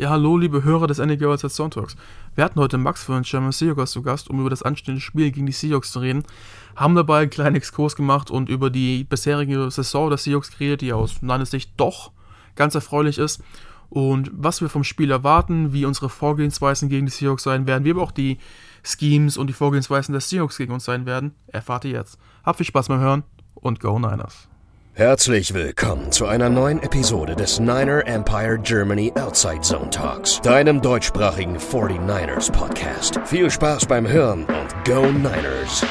Ja, hallo, liebe Hörer des NEG Outside Sonntags. Wir hatten heute Max von German Seahawks zu Gast, um über das anstehende Spiel gegen die Seahawks zu reden. Haben dabei einen kleinen Exkurs gemacht und über die bisherige Saison der Seahawks geredet, die aus meiner Sicht doch ganz erfreulich ist. Und was wir vom Spiel erwarten, wie unsere Vorgehensweisen gegen die Seahawks sein werden, wie aber auch die Schemes und die Vorgehensweisen der Seahawks gegen uns sein werden, erfahrt ihr jetzt. Habt viel Spaß beim Hören und Go Niners! Herzlich willkommen zu einer neuen Episode des Niner Empire Germany Outside Zone Talks, deinem deutschsprachigen 49ers Podcast. Viel Spaß beim Hören und Go Niners!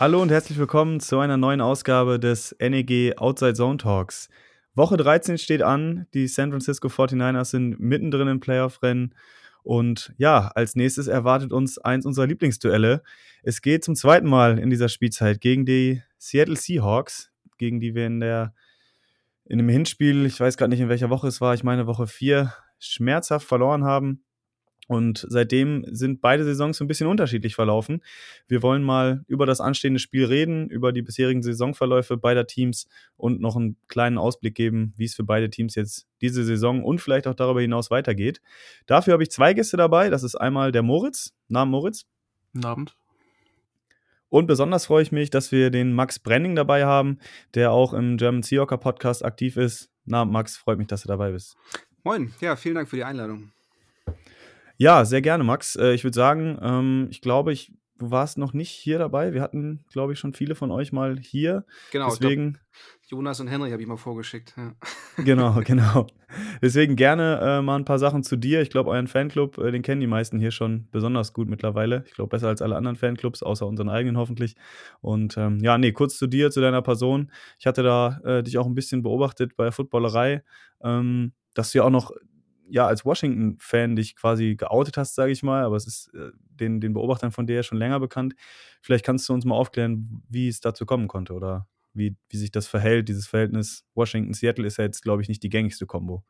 Hallo und herzlich willkommen zu einer neuen Ausgabe des NEG Outside Zone Talks. Woche 13 steht an. Die San Francisco 49ers sind mittendrin im Playoff-Rennen. Und ja, als nächstes erwartet uns eins unserer Lieblingsduelle. Es geht zum zweiten Mal in dieser Spielzeit gegen die Seattle Seahawks, gegen die wir in der in dem Hinspiel, ich weiß gerade nicht in welcher Woche es war, ich meine Woche 4, schmerzhaft verloren haben. Und seitdem sind beide Saisons so ein bisschen unterschiedlich verlaufen. Wir wollen mal über das anstehende Spiel reden, über die bisherigen Saisonverläufe beider Teams und noch einen kleinen Ausblick geben, wie es für beide Teams jetzt diese Saison und vielleicht auch darüber hinaus weitergeht. Dafür habe ich zwei Gäste dabei. Das ist einmal der Moritz. Namen Moritz. Guten Abend. Und besonders freue ich mich, dass wir den Max Brenning dabei haben, der auch im German Seahawker Podcast aktiv ist. Na, Max, freut mich, dass du dabei bist. Moin, ja, vielen Dank für die Einladung. Ja, sehr gerne, Max. Äh, ich würde sagen, ähm, ich glaube, ich, du warst noch nicht hier dabei. Wir hatten, glaube ich, schon viele von euch mal hier. Genau, Deswegen, glaub, Jonas und Henry habe ich mal vorgeschickt. Ja. genau, genau. Deswegen gerne äh, mal ein paar Sachen zu dir. Ich glaube, euren Fanclub, äh, den kennen die meisten hier schon besonders gut mittlerweile. Ich glaube, besser als alle anderen Fanclubs, außer unseren eigenen hoffentlich. Und ähm, ja, nee, kurz zu dir, zu deiner Person. Ich hatte da äh, dich auch ein bisschen beobachtet bei der Footballerei, ähm, dass du ja auch noch ja als Washington-Fan dich quasi geoutet hast, sage ich mal, aber es ist äh, den, den Beobachtern von dir ja schon länger bekannt. Vielleicht kannst du uns mal aufklären, wie es dazu kommen konnte oder wie, wie sich das verhält, dieses Verhältnis Washington-Seattle ist ja jetzt, glaube ich, nicht die gängigste Kombo.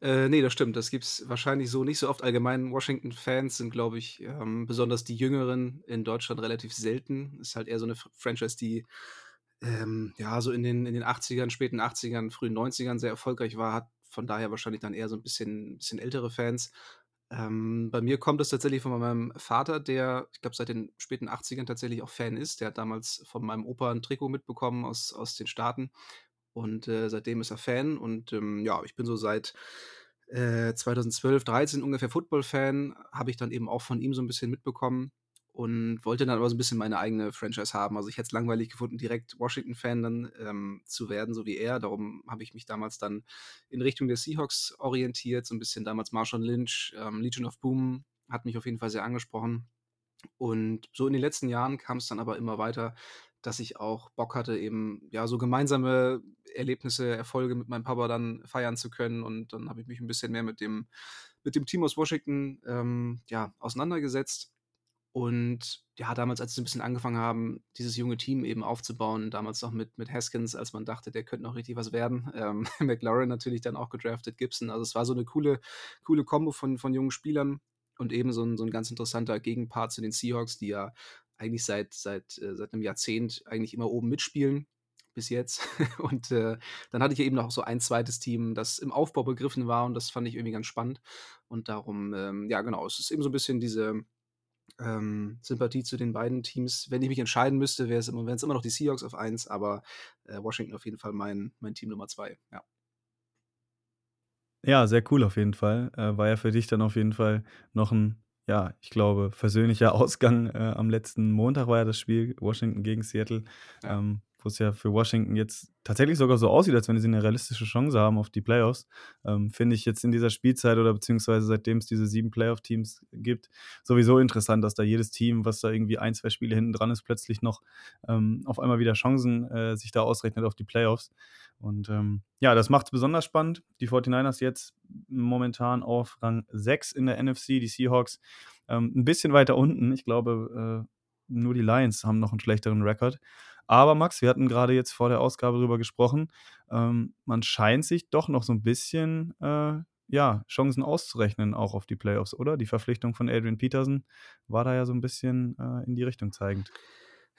Äh, nee, das stimmt. Das gibt es wahrscheinlich so nicht so oft. Allgemein Washington-Fans sind, glaube ich, ähm, besonders die Jüngeren in Deutschland relativ selten. Ist halt eher so eine Franchise, die ähm, ja so in den, in den 80ern, späten 80ern, frühen 90ern sehr erfolgreich war, hat von daher wahrscheinlich dann eher so ein bisschen, bisschen ältere Fans. Ähm, bei mir kommt es tatsächlich von meinem Vater, der, ich glaube, seit den späten 80ern tatsächlich auch Fan ist. Der hat damals von meinem Opa ein Trikot mitbekommen aus, aus den Staaten. Und äh, seitdem ist er Fan. Und ähm, ja, ich bin so seit äh, 2012, 13 ungefähr Football-Fan. Habe ich dann eben auch von ihm so ein bisschen mitbekommen und wollte dann aber so ein bisschen meine eigene Franchise haben. Also ich hätte es langweilig gefunden, direkt Washington-Fan dann ähm, zu werden, so wie er. Darum habe ich mich damals dann in Richtung der Seahawks orientiert, so ein bisschen damals Marshall Lynch, ähm, Legion of Boom hat mich auf jeden Fall sehr angesprochen. Und so in den letzten Jahren kam es dann aber immer weiter, dass ich auch Bock hatte, eben ja so gemeinsame Erlebnisse, Erfolge mit meinem Papa dann feiern zu können. Und dann habe ich mich ein bisschen mehr mit dem, mit dem Team aus Washington ähm, ja, auseinandergesetzt und ja, damals, als sie ein bisschen angefangen haben, dieses junge Team eben aufzubauen, damals noch mit, mit Haskins, als man dachte, der könnte noch richtig was werden. Ähm, McLaurin natürlich dann auch gedraftet, Gibson. Also es war so eine coole, coole Kombo von, von jungen Spielern und eben so ein, so ein ganz interessanter Gegenpart zu den Seahawks, die ja eigentlich seit, seit, äh, seit einem Jahrzehnt eigentlich immer oben mitspielen bis jetzt. Und äh, dann hatte ich eben noch so ein zweites Team, das im Aufbau begriffen war und das fand ich irgendwie ganz spannend. Und darum, ähm, ja genau, es ist eben so ein bisschen diese, ähm, Sympathie zu den beiden Teams. Wenn ich mich entscheiden müsste, wäre es immer, wären es immer noch die Seahawks auf 1, aber äh, Washington auf jeden Fall mein, mein Team Nummer 2. Ja. Ja, sehr cool auf jeden Fall. Äh, war ja für dich dann auf jeden Fall noch ein, ja, ich glaube, versöhnlicher Ausgang. Äh, am letzten Montag war ja das Spiel Washington gegen Seattle. Ja. Ähm, wo es ja für Washington jetzt tatsächlich sogar so aussieht, als wenn sie eine realistische Chance haben auf die Playoffs, ähm, finde ich jetzt in dieser Spielzeit oder beziehungsweise seitdem es diese sieben Playoff-Teams gibt, sowieso interessant, dass da jedes Team, was da irgendwie ein, zwei Spiele hinten dran ist, plötzlich noch ähm, auf einmal wieder Chancen äh, sich da ausrechnet auf die Playoffs. Und ähm, ja, das macht es besonders spannend. Die 49ers jetzt momentan auf Rang 6 in der NFC, die Seahawks ähm, ein bisschen weiter unten. Ich glaube, äh, nur die Lions haben noch einen schlechteren Rekord. Aber Max, wir hatten gerade jetzt vor der Ausgabe darüber gesprochen, ähm, man scheint sich doch noch so ein bisschen äh, ja, Chancen auszurechnen, auch auf die Playoffs, oder? Die Verpflichtung von Adrian Peterson war da ja so ein bisschen äh, in die Richtung zeigend.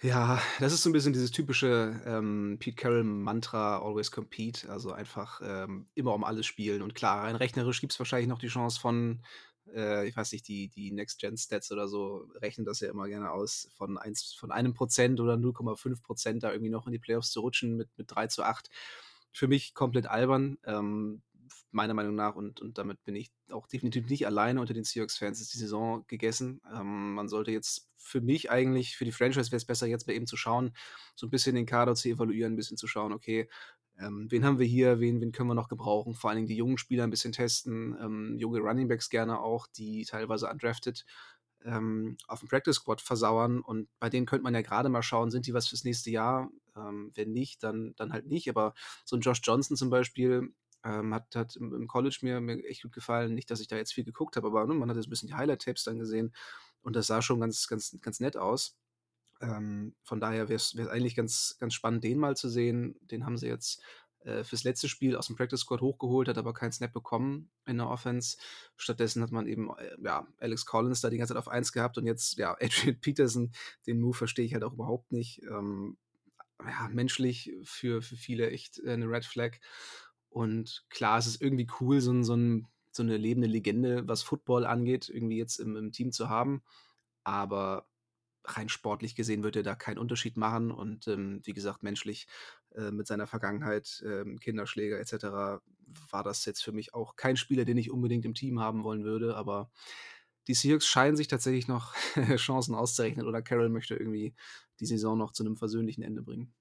Ja, das ist so 'n bisschen dieses typische, ähm, Pete Carroll-Mantra: „Always compete“, also einfach, ähm, immer um alles spielen. Und klar, rein rechnerisch gibt's wahrscheinlich noch die Chance von, äh, ich weiß nicht, die die Next-Gen-Stats oder so rechnen das ja immer gerne aus, von 1 von 1 % oder 0,5 % da irgendwie noch in die Playoffs zu rutschen mit mit 3:8. Für mich komplett albern, ähm, meiner Meinung nach und und damit bin ich auch definitiv nicht alleine unter den Seahawks-Fans, ist die Saison gegessen. Ähm, man sollte jetzt für mich eigentlich für die Franchise wäre es besser, jetzt mal eben zu schauen, so 'n bisschen den Kader zu evaluieren, 'n bisschen zu schauen: „Okay, ähm, wen haben wir hier? Wen wen können wir noch gebrauchen?“ Vor allen Dingen die jungen Spieler 'n bisschen testen, ähm, junge Runningbacks gerne auch, die teilweise undrafted, ähm, aufm Practice Squad versauern. Und bei denen könnte man ja grade mal schauen, sind die was fürs nächste Jahr? Ähm, wenn nicht, dann dann halt nicht. Aber so 'n Josh Johnson zum Beispiel, ähm, hat hat im College mir mir echt gut gefallen. Nicht, dass ich da jetzt viel geguckt habe, aber, ne, man hat ja so 'n bisschen die Highlight-Tapes dann gesehen und das sah schon ganz ganz ganz nett aus. Ähm, von daher wäre es eigentlich ganz ganz spannend, den mal zu sehen. Den haben sie jetzt, äh, fürs letzte Spiel ausm Practice Squad hochgeholt, hat aber keinen Snap bekommen in der Offense. Stattdessen hat man eben, äh, ja, Alex Collins da die ganze Zeit auf 1 gehabt und jetzt, ja, Adrian Peterson. Den Move verstehe ich halt auch überhaupt nicht. Ähm, ja, menschlich für für viele echt, äh, 'ne Red Flag. Und klar, es ist irgendwie cool, so so 'n so 'ne lebende Legende, was Football angeht, irgendwie jetzt im im Team zu haben. Aber rein sportlich gesehen wird er da keinen Unterschied machen und, ähm, wie gesagt, menschlich, äh, mit seiner Vergangenheit, ähm, Kinderschläger et cetera, war das jetzt für mich auch kein Spieler, den ich unbedingt im Team haben wollen würde. Aber die Seahawks scheinen sich tatsächlich noch Chancen auszurechnen oder Carroll möchte irgendwie die Saison noch zu 'nem versöhnlichen Ende bringen.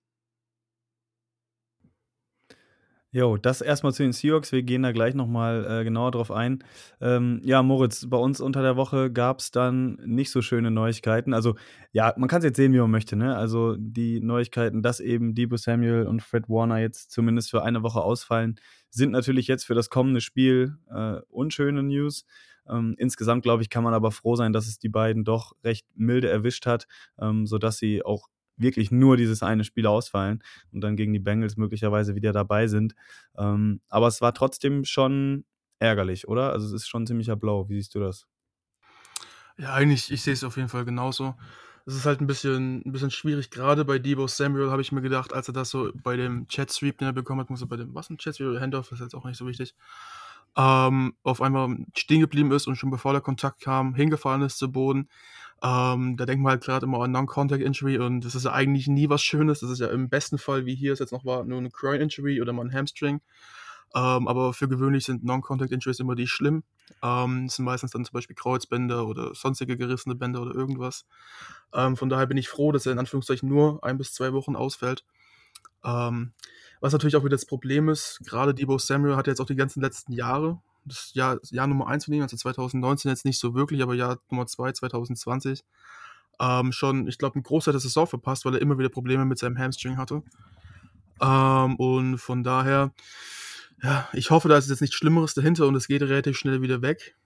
Jo, das erst mal zu den Seahawks. Wir gehen da gleich noch mal, äh, genauer drauf ein. Ähm, ja, Moritz, bei uns unter der Woche gab's dann nicht so schöne Neuigkeiten. Also, ja, man kann's jetzt sehen, wie man möchte, ne? Also, die Neuigkeiten, dass eben Deebo Samuel und Fred Warner jetzt zumindest für eine Woche ausfallen, sind natürlich jetzt für das kommende Spiel, äh, unschöne News. Ähm, insgesamt, glaube ich, kann man aber froh sein, dass es die beiden doch recht milde erwischt hat, ähm, sodass sie auch wirklich nur dieses eine Spiel ausfallen und dann gegen die Bengals möglicherweise wieder dabei sind. Ähm, aber es war trotzdem schon ärgerlich, oder? Also, es ist schon ziemlicher Blow. Wie siehst du das? Ja, eigentlich ich sehe es auf jeden Fall genauso. Es ist halt 'n bisschen 'n bisschen schwierig. Grade bei Deebo Samuel habe ich mir gedacht, als er das so bei dem Jet Sweep, den er bekommen hat, muss er bei dem was 'n Jet Sweep oder Handoff, ist jetzt auch nicht so wichtig, ähm, auf einmal stehen geblieben ist und schon bevor der Kontakt kam, hingefallen ist zu Boden. Ähm, da denkt man halt grad immer an Non-Contact Injury und das ist ja eigentlich nie was Schönes. Das ist ja im besten Fall, wie hier es jetzt noch war, nur 'ne Groin Injury oder mal 'n Hamstring. Ähm, aber für gewöhnlich sind Non-Contact Injuries immer die schlimm. Ähm, das sind meistens dann zum Beispiel Kreuzbänder oder sonstige gerissene Bänder oder irgendwas. Ähm, von daher bin ich froh, dass er in Anführungszeichen nur 1 bis 2 Wochen ausfällt. Ähm, was natürlich auch wieder das Problem ist, grade Deebo Samuel hat jetzt auch die ganzen letzten Jahre das Jahr Jahr Nummer 1 von ihm, also 2019 jetzt nicht so wirklich, aber Jahr Nummer 2, 2020, ähm, schon, ich glaube, 'n Großteil der Saison verpasst, weil er immer wieder Probleme mit seinem Hamstring hatte. Ähm, und von daher, ja, ich hoffe, da ist jetzt nichts Schlimmeres dahinter und es geht relativ schnell wieder weg.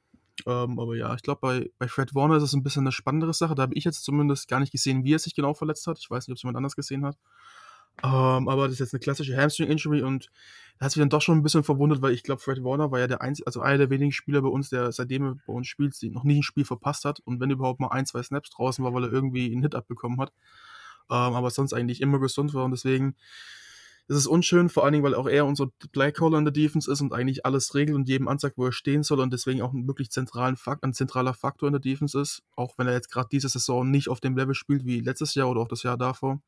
Ähm, aber ja, ich glaube, bei bei Fred Warner ist es 'n bisschen 'ne spannendere Sache. Da habe ich jetzt zumindest gar nicht gesehen, wie er sich genau verletzt hat. Ich weiß nicht, ob's jemand anders gesehen hat. Ähm, aber das ist jetzt 'ne klassische Hamstring Injury und da hat's mich dann doch schon 'n bisschen verwundert, weil ich glaube, Fred Warner war ja der einzi also einer der wenigen Spieler bei uns, der seitdem er bei uns spielt, noch nie 'n Spiel verpasst hat und wenn überhaupt mal 1, 2 Snaps draußen war, weil er irgendwie 'n Hit abbekommen hat. Ähm, aber sonst eigentlich immer gesund war und deswegen ist es unschön, vor allen Dingen, weil auch er unser Playcaller in der Defense ist und eigentlich alles regelt und jedem anzeigt, wo er stehen soll und deswegen auch 'n wirklich zentralen Fakt 'n zentraler Faktor in der Defense ist, auch wenn er jetzt grad diese Saison nicht auf dem Level spielt wie letztes Jahr oder auch das Jahr davor.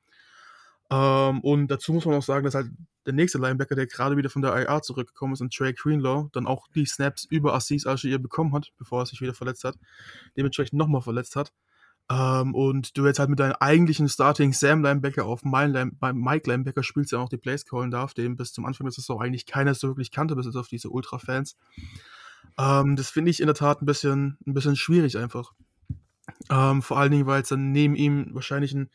Ähm, und dazu muss man auch sagen, dass halt der nächste Linebacker, der grade wieder von der IR zurückgekommen ist, und Dre Greenlaw, dann auch die Snaps über Azeez Al-Shaair bekommen hat, bevor er sich wieder verletzt hat, dementsprechend noch mal verletzt hat. Ähm, und du jetzt halt mit deinem eigentlichen Starting Sam Linebacker auf mein Line Mike Linebacker spielst, der auch die Plays callen darf, den bis zum Anfang der Saison eigentlich keiner so wirklich kannte, bis jetzt auf diese Ultra-Fans. Ähm, das finde ich in der Tat 'n bisschen 'n bisschen schwierig einfach. Ähm, vor allen Dingen, weil's dann neben ihm wahrscheinlich 'n,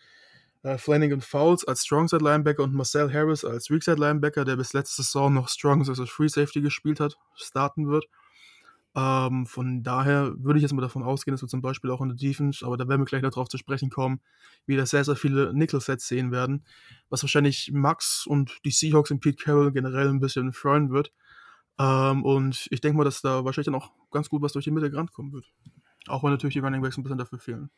äh, Flannigan Fowles als Strongside Linebacker und Marcel Harris als Weakside Linebacker, der bis letzte Saison noch Strong als Free Safety gespielt hat, starten wird. Ähm, von daher würde ich jetzt mal davon ausgehen, dass wir zum Beispiel auch in der Defense aber da werden wir gleich noch drauf zu sprechen kommen, wieder sehr, sehr viele Nickel-Sets sehen werden, was wahrscheinlich Max und die Seahawks und Pete Carroll generell 'n bisschen freuen wird. Ähm, und ich denke mal, dass da wahrscheinlich dann auch ganz gut was durch die Mitte gerannt kommen wird. Auch wenn natürlich die Running Backs 'n bisschen dafür fehlen.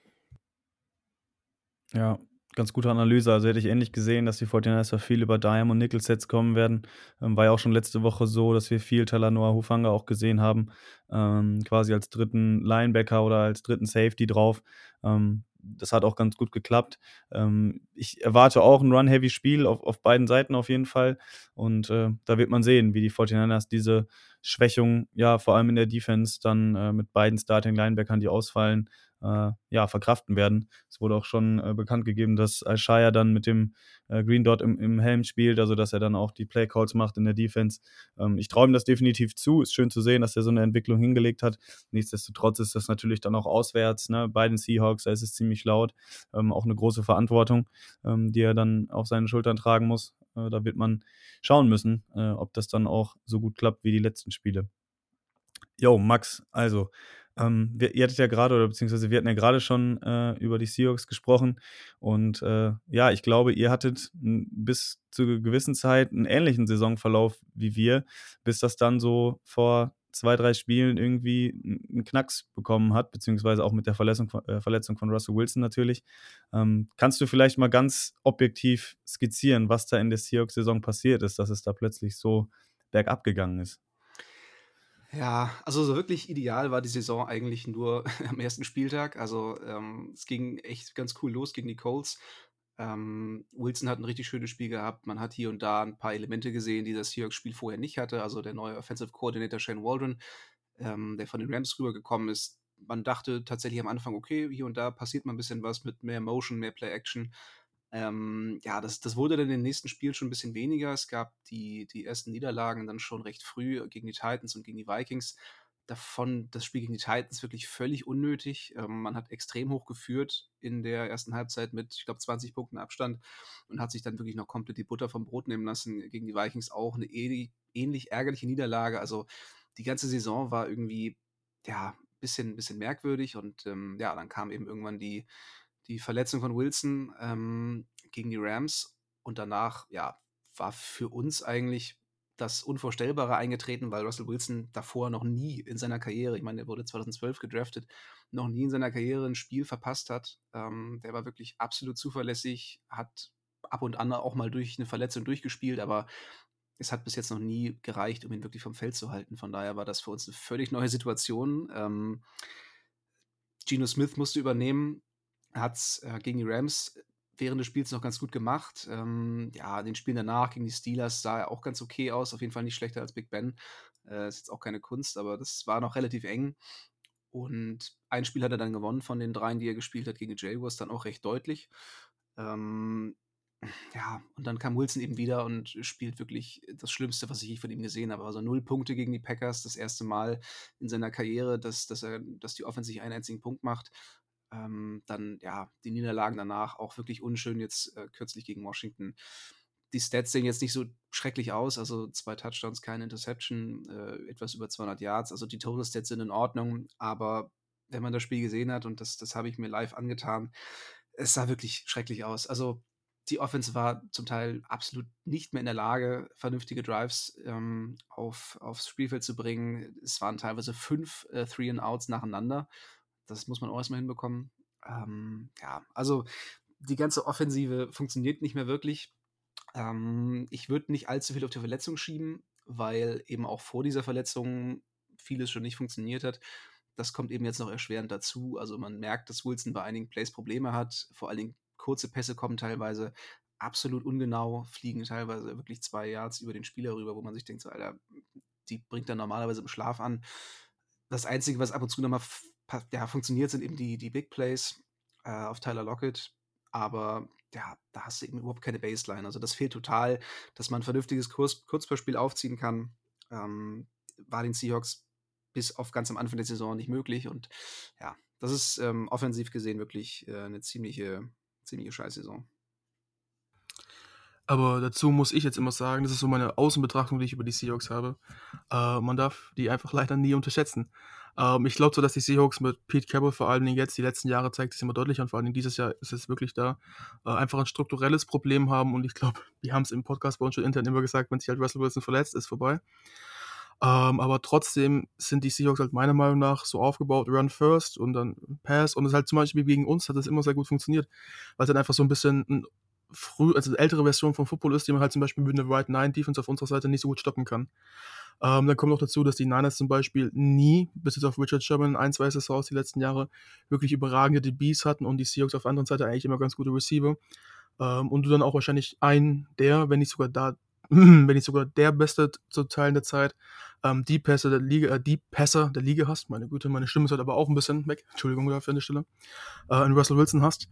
Ja, ganz gute Analyse. Also hätte ich ähnlich gesehen, dass die 49ers viel über Dime und Nickel-Sets kommen werden. Ähm, war ja auch schon letzte Woche so, dass wir viel Talanoa Hufanga auch gesehen haben, ähm, quasi als dritten Linebacker oder als dritten Safety drauf. Ähm, das hat auch ganz gut geklappt. Ähm, ich erwarte auch ein Run-Heavy-Spiel auf, auf beiden Seiten auf jeden Fall. Und äh, da wird man sehen, wie die 49ers diese Schwächung, ja, vor allem in der Defense, dann äh, mit beiden Starting-Linebackern, die ausfallen, äh, ja, verkraften werden. Es wurde auch schon äh, bekannt gegeben, dass Alshaya dann mit dem äh, Green Dot im, im, Helm spielt, also dass er dann auch die Play Calls macht in der Defense. Ähm, ich ihm das definitiv zu. Ist schön zu sehen, dass er so eine Entwicklung hingelegt hat. Nichtsdestotrotz ist das natürlich dann auch auswärts, ne? bei den Seahawks, da ist es ziemlich laut. Ähm, auch eine große Verantwortung, ähm, die er dann auf seinen Schultern tragen muss. Äh, da wird man schauen müssen, äh, ob das dann auch so gut klappt wie die letzten Spiele. Jo, Max, also ähm, wir, ihr hattet ja gerade, oder beziehungsweise wir hatten ja gerade schon äh, über die Seahawks gesprochen. Und äh, ja, ich glaube, ihr hattet bis zu einer gewissen Zeit einen ähnlichen Saisonverlauf wie wir, bis das dann so vor zwei, drei Spielen irgendwie einen Knacks bekommen hat, beziehungsweise auch mit der Verletzung, äh, Verletzung von Russell Wilson natürlich. Ähm, kannst du vielleicht mal ganz objektiv skizzieren, was da in der Seahawks-Saison passiert ist, dass es da plötzlich so bergab gegangen ist? Ja, also so wirklich ideal war die Saison eigentlich nur am ersten Spieltag. Also ähm, es ging echt ganz cool los gegen die Colts. Ähm, Wilson hat ein richtig schönes Spiel gehabt. Man hat hier und da ein paar Elemente gesehen, die das Seahawks-Spiel vorher nicht hatte. Also der neue Offensive Coordinator Shane Waldron, ähm, der von den Rams rübergekommen ist. Man dachte tatsächlich am Anfang, okay, hier und da passiert mal ein bisschen was mit mehr Motion, mehr Play-Action. Ähm, ja, das, das wurde dann in den nächsten Spielen schon ein bisschen weniger. Es gab die, die ersten Niederlagen dann schon recht früh gegen die Titans und gegen die Vikings. Davon das Spiel gegen die Titans wirklich völlig unnötig. Ähm, man hat extrem hoch geführt in der ersten Halbzeit mit, ich glaube, 20 Punkten Abstand und hat sich dann wirklich noch komplett die Butter vom Brot nehmen lassen. Gegen die Vikings auch eine ähnlich, ärgerliche Niederlage. Also die ganze Saison war irgendwie, ja, ein bisschen, bisschen merkwürdig und ähm, ja, dann kam eben irgendwann die, die Verletzung von Wilson ähm, gegen die Rams und danach, ja, war für uns eigentlich das Unvorstellbare eingetreten, weil Russell Wilson davor noch nie in seiner Karriere, ich meine, er wurde 2012 gedraftet, noch nie in seiner Karriere ein Spiel verpasst hat. Ähm, der war wirklich absolut zuverlässig, hat ab und an auch mal durch eine Verletzung durchgespielt, aber es hat bis jetzt noch nie gereicht, um ihn wirklich vom Feld zu halten. Von daher war das für uns eine völlig neue Situation. Ähm, Geno Smith musste übernehmen, hat es äh, gegen die Rams während des Spiels noch ganz gut gemacht. Ähm, ja, den Spielen danach gegen die Steelers sah er auch ganz okay aus. Auf jeden Fall nicht schlechter als Big Ben. Äh, ist jetzt auch keine Kunst, aber das war noch relativ eng. Und ein Spiel hat er dann gewonnen von den dreien, die er gespielt hat gegen die Jaguars, dann auch recht deutlich. Ähm, ja, und dann kam Wilson eben wieder und spielt wirklich das Schlimmste, was ich je von ihm gesehen habe. Also null Punkte gegen die Packers, das erste Mal in seiner Karriere, dass, dass, er, dass die Offense einen einzigen Punkt macht. Ähm, dann, ja, die Niederlagen danach auch wirklich unschön, jetzt äh, kürzlich gegen Washington. Die Stats sehen jetzt nicht so schrecklich aus, also zwei Touchdowns, keine Interception, äh, etwas über 200 Yards, also die Total Stats sind in Ordnung, aber wenn man das Spiel gesehen hat, und das, das habe ich mir live angetan, es sah wirklich schrecklich aus. Also die Offense war zum Teil absolut nicht mehr in der Lage, vernünftige Drives ähm, auf, aufs Spielfeld zu bringen. Es waren teilweise fünf äh, Three-and-Outs nacheinander das muss man auch erstmal hinbekommen. Ähm, ja, also die ganze Offensive funktioniert nicht mehr wirklich. Ähm, ich würde nicht allzu viel auf die Verletzung schieben, weil eben auch vor dieser Verletzung vieles schon nicht funktioniert hat. Das kommt eben jetzt noch erschwerend dazu. Also man merkt, dass Wilson bei einigen Plays Probleme hat. Vor allen Dingen kurze Pässe kommen teilweise absolut ungenau, fliegen teilweise wirklich zwei Yards über den Spieler rüber, wo man sich denkt, so, Alter, die bringt er normalerweise im Schlaf an. Das Einzige, was ab und zu nochmal ja, funktioniert, sind eben die, die Big Plays äh, auf Tyler Lockett. Aber ja, da hast du eben überhaupt keine Baseline. Also das fehlt total, dass man ein vernünftiges Kurz Kurzballspiel aufziehen kann. Ähm, war den Seahawks bis auf ganz am Anfang der Saison nicht möglich. Und ja, das ist ähm, offensiv gesehen wirklich äh, eine ziemliche, ziemliche Scheißsaison. Aber dazu muss ich jetzt immer sagen, das ist so meine Außenbetrachtung, die ich über die Seahawks habe. Äh, man darf die einfach leider nie unterschätzen. Ähm, ich glaube so, dass die Seahawks mit Pete Carroll vor allen Dingen jetzt die letzten Jahre zeigt es immer deutlicher und vor allen Dingen dieses Jahr ist es wirklich da, äh, einfach ein strukturelles Problem haben und ich glaube, wir haben es im Podcast bei uns schon intern immer gesagt, wenn sich halt Russell Wilson verletzt, ist vorbei. Ähm, aber trotzdem sind die Seahawks halt meiner Meinung nach so aufgebaut, Run First und dann Pass. Und es halt zum Beispiel gegen uns hat das immer sehr gut funktioniert, weil es dann einfach so ein bisschen ein früh, also ältere Version von Football ist, die man halt zum Beispiel mit einer Right 9 Defense auf unserer Seite nicht so gut stoppen kann. Ähm, dann kommt noch dazu, dass die Niners zum Beispiel nie, bis jetzt auf Richard Sherman, ein, zwei Saisons die letzten Jahre, wirklich überragende DBs hatten und die Seahawks auf der anderen Seite eigentlich immer ganz gute Receiver. Ähm, und du dann auch wahrscheinlich ein der, wenn nicht sogar da, wenn nicht sogar der Beste zu Teilen der Zeit, ähm, die Pässe der Liga, äh, die Pässer der Liga hast. Meine Güte, meine Stimme ist halt aber auch ein bisschen weg. Entschuldigung dafür an der Stelle. Äh, in Russell Wilson hast.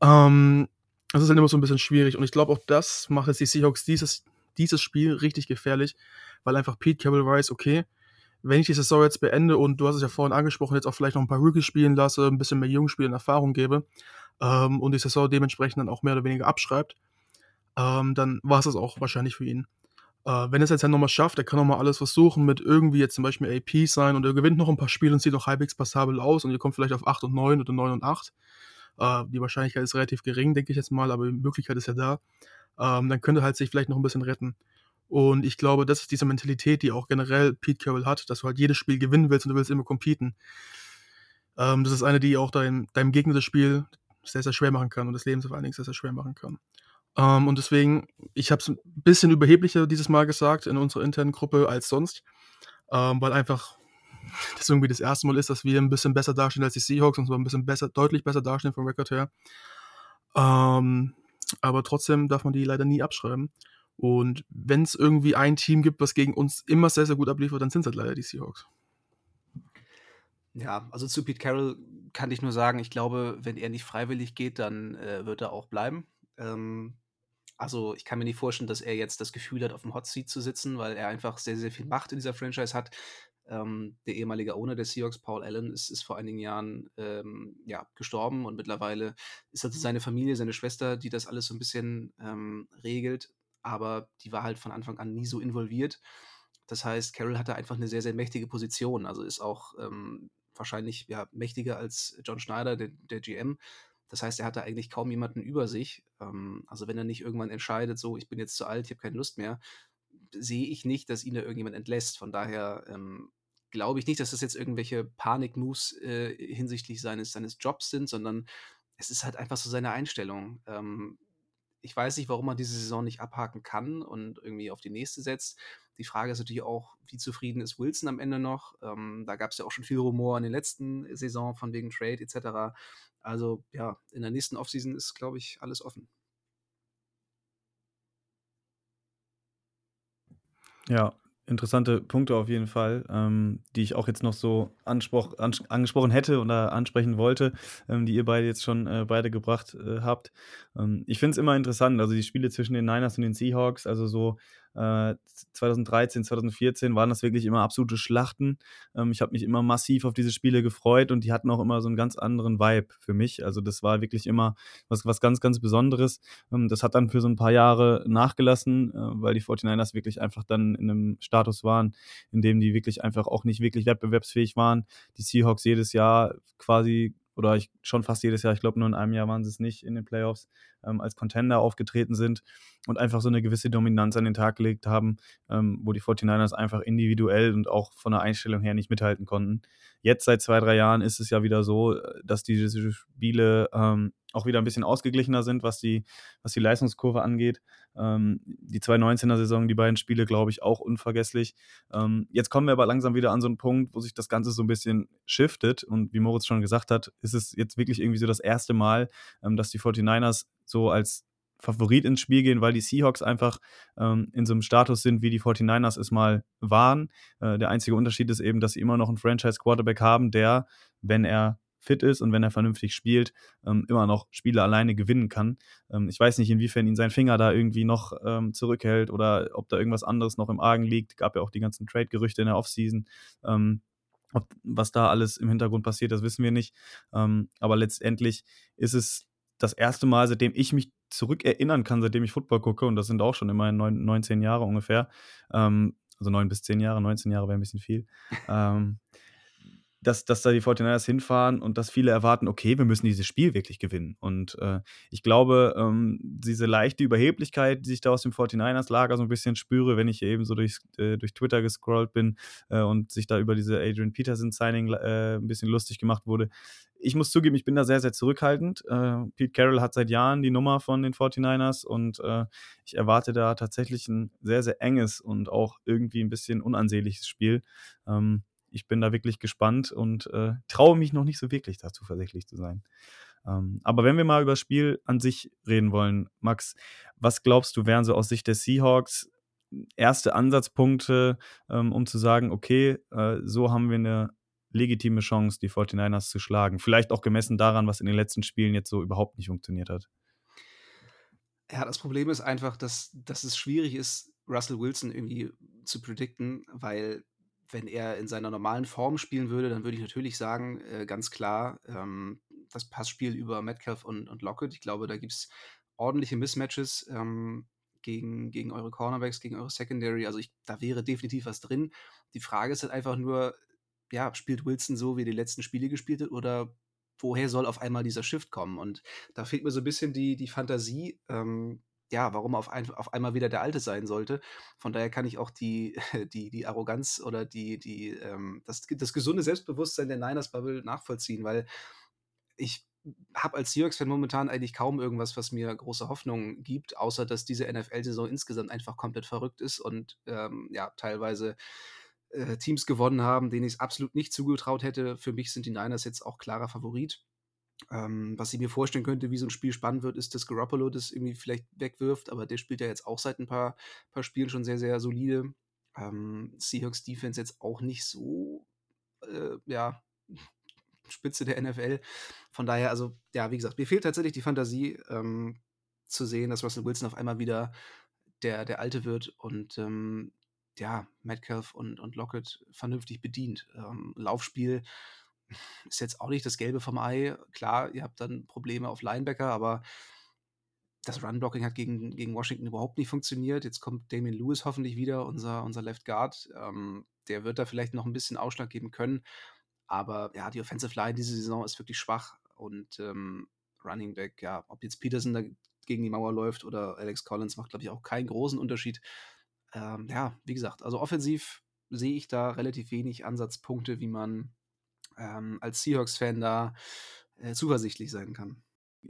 Ähm, das ist halt immer so ein bisschen schwierig. Und ich glaube, auch das macht jetzt die Seahawks dieses, dieses Spiel richtig gefährlich, weil einfach Pete Carroll weiß, okay, wenn ich die Saison jetzt beende und du hast es ja vorhin angesprochen, jetzt auch vielleicht noch ein paar Rookies spielen lasse, ein bisschen mehr Jungspielen Erfahrung gebe ähm, und die Saison dementsprechend dann auch mehr oder weniger abschreibt, ähm, dann war es das auch wahrscheinlich für ihn. Äh, wenn er es jetzt halt nochmal schafft, er kann nochmal alles versuchen mit irgendwie jetzt zum Beispiel AP sein und er gewinnt noch ein paar Spiele und sieht noch halbwegs passabel aus und ihr kommt vielleicht auf 8 und 9 oder 9 und 8. Äh, die Wahrscheinlichkeit ist relativ gering, denke ich jetzt mal, aber die Möglichkeit ist ja da. Ähm, dann könnte halt sich vielleicht noch ein bisschen retten. Und ich glaube, das ist diese Mentalität, die auch generell Pete Carroll hat, dass du halt jedes Spiel gewinnen willst und du willst immer competen. Ähm, das ist eine, die auch dein, deinem Gegner das Spiel sehr, sehr schwer machen kann und das Leben vor allen Dingen sehr, sehr schwer machen kann. Ähm, und deswegen, ich habe es ein bisschen überheblicher dieses Mal gesagt in unserer internen Gruppe als sonst, ähm, weil einfach das irgendwie das erste Mal ist, dass wir ein bisschen besser dastehen als die Seahawks und zwar ein bisschen besser, deutlich besser dastehen vom Rekord her. Ähm, aber trotzdem darf man die leider nie abschreiben. Und wenn es irgendwie ein Team gibt, was gegen uns immer sehr, sehr gut abliefert, dann sind es halt leider die Seahawks. Ja, also zu Pete Carroll kann ich nur sagen, ich glaube, wenn er nicht freiwillig geht, dann äh, wird er auch bleiben. Ähm, also ich kann mir nicht vorstellen, dass er jetzt das Gefühl hat, auf dem Hot Seat zu sitzen, weil er einfach sehr, sehr viel Macht in dieser Franchise hat. Ähm, der ehemalige Owner der Seahawks, Paul Allen, ist, ist vor einigen Jahren ähm, ja, gestorben und mittlerweile ist also seine Familie, seine Schwester, die das alles so ein bisschen ähm, regelt, aber die war halt von Anfang an nie so involviert. Das heißt, Carroll hatte einfach eine sehr, sehr mächtige Position, also ist auch ähm, wahrscheinlich ja, mächtiger als John Schneider, der, der GM. Das heißt, er hatte eigentlich kaum jemanden über sich. Ähm, also wenn er nicht irgendwann entscheidet, so, ich bin jetzt zu alt, ich habe keine Lust mehr, sehe ich nicht, dass ihn da irgendjemand entlässt. Von daher ähm, glaube ich nicht, dass das jetzt irgendwelche Panik-Moves äh, hinsichtlich seines, seines Jobs sind, sondern es ist halt einfach so seine Einstellung. Ähm, ich weiß nicht, warum man diese Saison nicht abhaken kann und irgendwie auf die nächste setzt. Die Frage ist natürlich auch, wie zufrieden ist Wilson am Ende noch? Ähm, da gab es ja auch schon viel Rumor in der letzten Saison von wegen Trade etc. Also ja, in der nächsten Offseason ist, glaube ich, alles offen. Ja, interessante Punkte auf jeden Fall, ähm, die ich auch jetzt noch so anspruch, ans angesprochen hätte oder ansprechen wollte, ähm, die ihr beide jetzt schon äh, beide gebracht äh, habt. Ähm, ich finde es immer interessant, also die Spiele zwischen den Niners und den Seahawks, also so 2013, äh, 2014 waren das wirklich immer absolute Schlachten. Ähm, ich habe mich immer massiv auf diese Spiele gefreut und die hatten auch immer so einen ganz anderen Vibe für mich. Also das war wirklich immer was, was ganz, ganz Besonderes. Ähm, das hat dann für so ein paar Jahre nachgelassen, äh, weil die 49ers wirklich einfach dann in einem Status waren, in dem die wirklich einfach auch nicht wirklich wettbewerbsfähig waren. Die Seahawks jedes Jahr quasi oder ich, schon fast jedes Jahr, ich glaube nur in einem Jahr waren sie es nicht in den Playoffs, ähm, als Contender aufgetreten sind und einfach so eine gewisse Dominanz an den Tag gelegt haben, ähm, wo die 49ers einfach individuell und auch von der Einstellung her nicht mithalten konnten. Jetzt seit zwei, drei Jahren ist es ja wieder so, dass diese Spiele ähm, auch wieder ein bisschen ausgeglichener sind, was die, was die Leistungskurve angeht. Ähm, die 2019er-Saison, die beiden Spiele, glaube ich, auch unvergesslich. Ähm, jetzt kommen wir aber langsam wieder an so einen Punkt, wo sich das Ganze so ein bisschen shiftet. Und wie Moritz schon gesagt hat, ist es jetzt wirklich irgendwie so das erste Mal, ähm, dass die 49ers so als Favorit ins Spiel gehen, weil die Seahawks einfach ähm, in so einem Status sind, wie die 49ers es mal waren. Äh, der einzige Unterschied ist eben, dass sie immer noch einen Franchise-Quarterback haben, der, wenn er fit ist und wenn er vernünftig spielt, ähm, immer noch Spiele alleine gewinnen kann. Ähm, ich weiß nicht, inwiefern ihn sein Finger da irgendwie noch ähm, zurückhält oder ob da irgendwas anderes noch im Argen liegt. Gab ja auch die ganzen Trade-Gerüchte in der Offseason. Ähm, ob, was da alles im Hintergrund passiert, das wissen wir nicht. Ähm, aber letztendlich ist es das erste Mal, seitdem ich mich zurückerinnern kann, seitdem ich Football gucke, und das sind auch schon immerhin 19 Jahre ungefähr, ähm, also 9 bis 10 Jahre, 19 Jahre wäre ein bisschen viel, ähm, dass, dass da die 49ers hinfahren und dass viele erwarten, okay, wir müssen dieses Spiel wirklich gewinnen. Und äh, ich glaube, ähm, diese leichte Überheblichkeit, die ich da aus dem 49ers-Lager so ein bisschen spüre, wenn ich eben so durch, äh, durch Twitter gescrollt bin äh, und sich da über diese Adrian Peterson-Signing äh, ein bisschen lustig gemacht wurde. Ich muss zugeben, ich bin da sehr, sehr zurückhaltend. Äh, Pete Carroll hat seit Jahren die Nummer von den 49ers und äh, ich erwarte da tatsächlich ein sehr, sehr enges und auch irgendwie ein bisschen unansehnliches Spiel. Ähm, ich bin da wirklich gespannt und äh, traue mich noch nicht so wirklich da zuversichtlich zu sein. Ähm, aber wenn wir mal über das Spiel an sich reden wollen, Max, was glaubst du, wären so aus Sicht der Seahawks erste Ansatzpunkte, ähm, um zu sagen, okay, äh, so haben wir eine legitime Chance, die 49ers zu schlagen. Vielleicht auch gemessen daran, was in den letzten Spielen jetzt so überhaupt nicht funktioniert hat. Ja, das Problem ist einfach, dass, dass es schwierig ist, Russell Wilson irgendwie zu predikten, weil wenn er in seiner normalen Form spielen würde, dann würde ich natürlich sagen, äh, ganz klar, ähm, das Passspiel über Metcalf und, und Lockett. Ich glaube, da gibt es ordentliche Mismatches ähm, gegen, gegen eure Cornerbacks, gegen eure Secondary. Also ich, da wäre definitiv was drin. Die Frage ist halt einfach nur, ja, spielt Wilson so, wie er die letzten Spiele gespielt hat, oder woher soll auf einmal dieser Shift kommen? Und da fehlt mir so ein bisschen die, die Fantasie. Ähm, ja, warum auf, ein, auf einmal wieder der Alte sein sollte. Von daher kann ich auch die, die, die Arroganz oder die, die, ähm, das, das gesunde Selbstbewusstsein der Niners-Bubble nachvollziehen, weil ich habe als Seahawks-Fan momentan eigentlich kaum irgendwas, was mir große Hoffnung gibt, außer dass diese NFL-Saison insgesamt einfach komplett verrückt ist und ähm, ja, teilweise äh, Teams gewonnen haben, denen ich es absolut nicht zugetraut hätte. Für mich sind die Niners jetzt auch klarer Favorit. Ähm, was ich mir vorstellen könnte, wie so ein Spiel spannend wird, ist, dass Garoppolo das irgendwie vielleicht wegwirft, aber der spielt ja jetzt auch seit ein paar, paar Spielen schon sehr, sehr solide. Ähm, Seahawks Defense jetzt auch nicht so, äh, ja, Spitze der NFL. Von daher, also, ja, wie gesagt, mir fehlt tatsächlich die Fantasie, ähm, zu sehen, dass Russell Wilson auf einmal wieder der, der Alte wird und ähm, ja, Metcalf und, und Lockett vernünftig bedient. Ähm, Laufspiel ist jetzt auch nicht das Gelbe vom Ei. Klar, ihr habt dann Probleme auf Linebacker, aber das Run-Blocking hat gegen, gegen Washington überhaupt nicht funktioniert. Jetzt kommt Damien Lewis hoffentlich wieder, unser, unser Left Guard. Ähm, der wird da vielleicht noch ein bisschen Ausschlag geben können. Aber ja, die Offensive Line diese Saison ist wirklich schwach. Und ähm, Running Back, ja, ob jetzt Peterson da gegen die Mauer läuft oder Alex Collins, macht, glaube ich, auch keinen großen Unterschied. Ähm, ja, wie gesagt, also offensiv sehe ich da relativ wenig Ansatzpunkte, wie man ähm, als Seahawks-Fan da äh, zuversichtlich sein kann.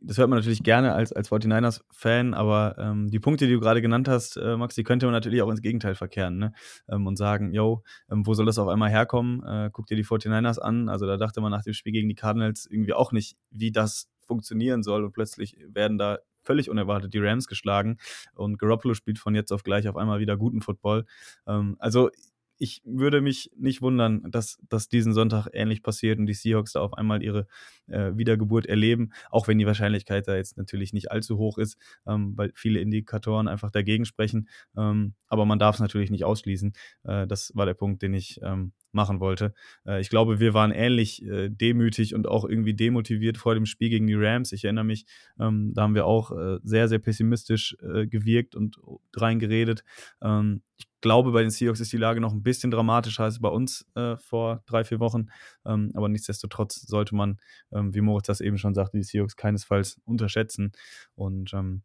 Das hört man natürlich gerne als, als 49ers-Fan, aber ähm, die Punkte, die du gerade genannt hast, äh, Max, die könnte man natürlich auch ins Gegenteil verkehren ne? Ähm, und sagen, yo, ähm, wo soll das auf einmal herkommen? Äh, guck dir die 49ers an. Also da dachte man nach dem Spiel gegen die Cardinals irgendwie auch nicht, wie das funktionieren soll und plötzlich werden da völlig unerwartet die Rams geschlagen und Garoppolo spielt von jetzt auf gleich auf einmal wieder guten Football. Ähm, also ich würde mich nicht wundern, dass, dass diesen Sonntag ähnlich passiert und die Seahawks da auf einmal ihre äh, Wiedergeburt erleben, auch wenn die Wahrscheinlichkeit da jetzt natürlich nicht allzu hoch ist, ähm, weil viele Indikatoren einfach dagegen sprechen. Ähm, aber man darf es natürlich nicht ausschließen. Äh, das war der Punkt, den ich ähm, machen wollte. Äh, ich glaube, wir waren ähnlich äh, demütig und auch irgendwie demotiviert vor dem Spiel gegen die Rams. Ich erinnere mich, ähm, da haben wir auch äh, sehr, sehr pessimistisch äh, gewirkt und reingeredet. Ähm, ich glaube, bei den Seahawks ist die Lage noch ein bisschen dramatischer als bei uns äh, vor drei, vier Wochen. Ähm, aber nichtsdestotrotz sollte man, ähm, wie Moritz das eben schon sagte, die Seahawks keinesfalls unterschätzen. Und ähm,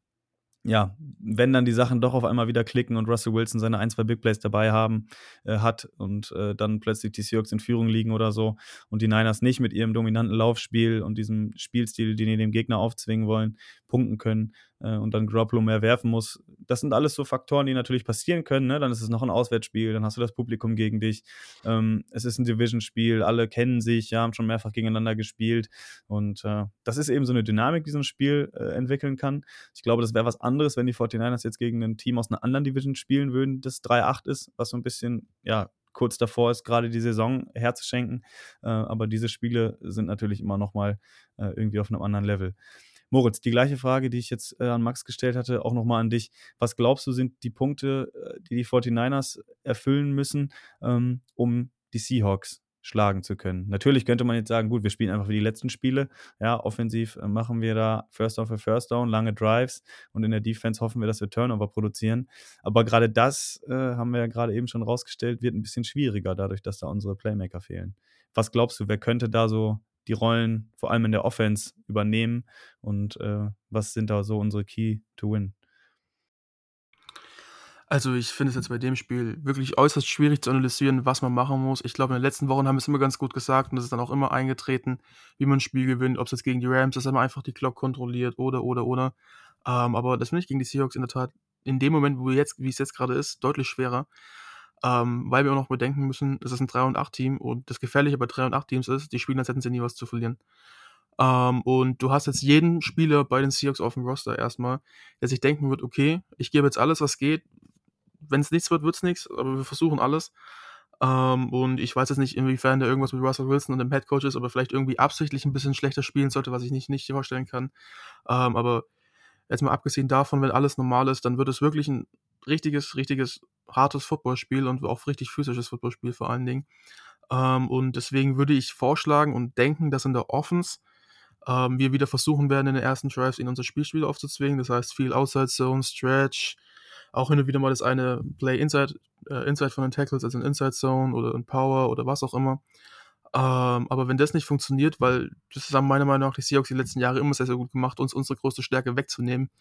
ja, wenn dann die Sachen doch auf einmal wieder klicken und Russell Wilson seine ein, zwei Big Plays dabei haben, äh, hat und äh, dann plötzlich die Seahawks in Führung liegen oder so und die Niners nicht mit ihrem dominanten Laufspiel und diesem Spielstil, den die dem Gegner aufzwingen wollen, punkten können, äh, und dann Garoppolo mehr werfen muss. Das sind alles so Faktoren, die natürlich passieren können. Ne? Dann ist es noch ein Auswärtsspiel, dann hast du das Publikum gegen dich. Ähm, es ist ein Division-Spiel, alle kennen sich, ja, haben schon mehrfach gegeneinander gespielt. Und äh, das ist eben so eine Dynamik, die so ein Spiel äh, entwickeln kann. Ich glaube, das wäre was anderes, wenn die 49ers jetzt gegen ein Team aus einer anderen Division spielen würden, das 3-8 ist, was so ein bisschen, ja, kurz davor ist, gerade die Saison herzuschenken. Äh, aber diese Spiele sind natürlich immer noch mal äh, irgendwie auf einem anderen Level. Moritz, die gleiche Frage, die ich jetzt äh, an Max gestellt hatte, auch nochmal an dich. Was glaubst du, sind die Punkte, äh, die die 49ers erfüllen müssen, ähm, um die Seahawks schlagen zu können. Natürlich könnte man jetzt sagen, gut, wir spielen einfach wie die letzten Spiele. Ja, offensiv äh, machen wir da First Down für First Down, lange Drives und in der Defense hoffen wir, dass wir Turnover produzieren. Aber gerade das äh, haben wir ja gerade eben schon rausgestellt, wird ein bisschen schwieriger dadurch, dass da unsere Playmaker fehlen. was glaubst du, wer könnte da so die Rollen vor allem in der Offense übernehmen und äh, was sind da so unsere Key to Win? Also ich finde es jetzt bei dem Spiel wirklich äußerst schwierig zu analysieren, was man machen muss. Ich glaube, in den letzten Wochen haben wir es immer ganz gut gesagt und das ist dann auch immer eingetreten, wie man ein Spiel gewinnt, ob es jetzt gegen die Rams ist, dass man einfach die Clock kontrolliert oder, oder, oder. Ähm, aber das finde ich gegen die Seahawks in der Tat in dem Moment, wo jetzt, wie es jetzt gerade ist, deutlich schwerer. Ähm, weil wir auch noch bedenken müssen, es ist ein 3 und 8 Team und das Gefährliche bei 3 und 8 Teams ist, die spielen, als hätten sie nie was zu verlieren. Ähm, und du hast jetzt jeden Spieler bei den Seahawks auf dem Roster erstmal, der sich denken wird, okay, ich gebe jetzt alles, was geht, wenn es nichts wird, wird es nichts, aber wir versuchen alles. Ähm, und ich weiß jetzt nicht, inwiefern der irgendwas mit Russell Wilson und dem Head Coach ist, aber vielleicht irgendwie absichtlich ein bisschen schlechter spielen sollte, was ich nicht, nicht vorstellen kann. Ähm, aber jetzt mal abgesehen davon, wenn alles normal ist, dann wird es wirklich ein richtiges, richtiges, hartes Footballspiel und auch richtig physisches Footballspiel vor allen Dingen. Ähm, und deswegen würde ich vorschlagen und denken, dass in der Offense ähm, wir wieder versuchen werden, in den ersten Drives in unser Spielspiel aufzuzwingen. Das heißt, viel Outside Zone, Stretch, auch hin und wieder mal das eine Play Inside, äh, Inside von den Tackles, also ein Inside Zone oder ein Power oder was auch immer. Ähm, aber wenn das nicht funktioniert, weil das haben meiner Meinung nach die Seahawks die letzten Jahre immer sehr, sehr gut gemacht, uns unsere größte Stärke wegzunehmen,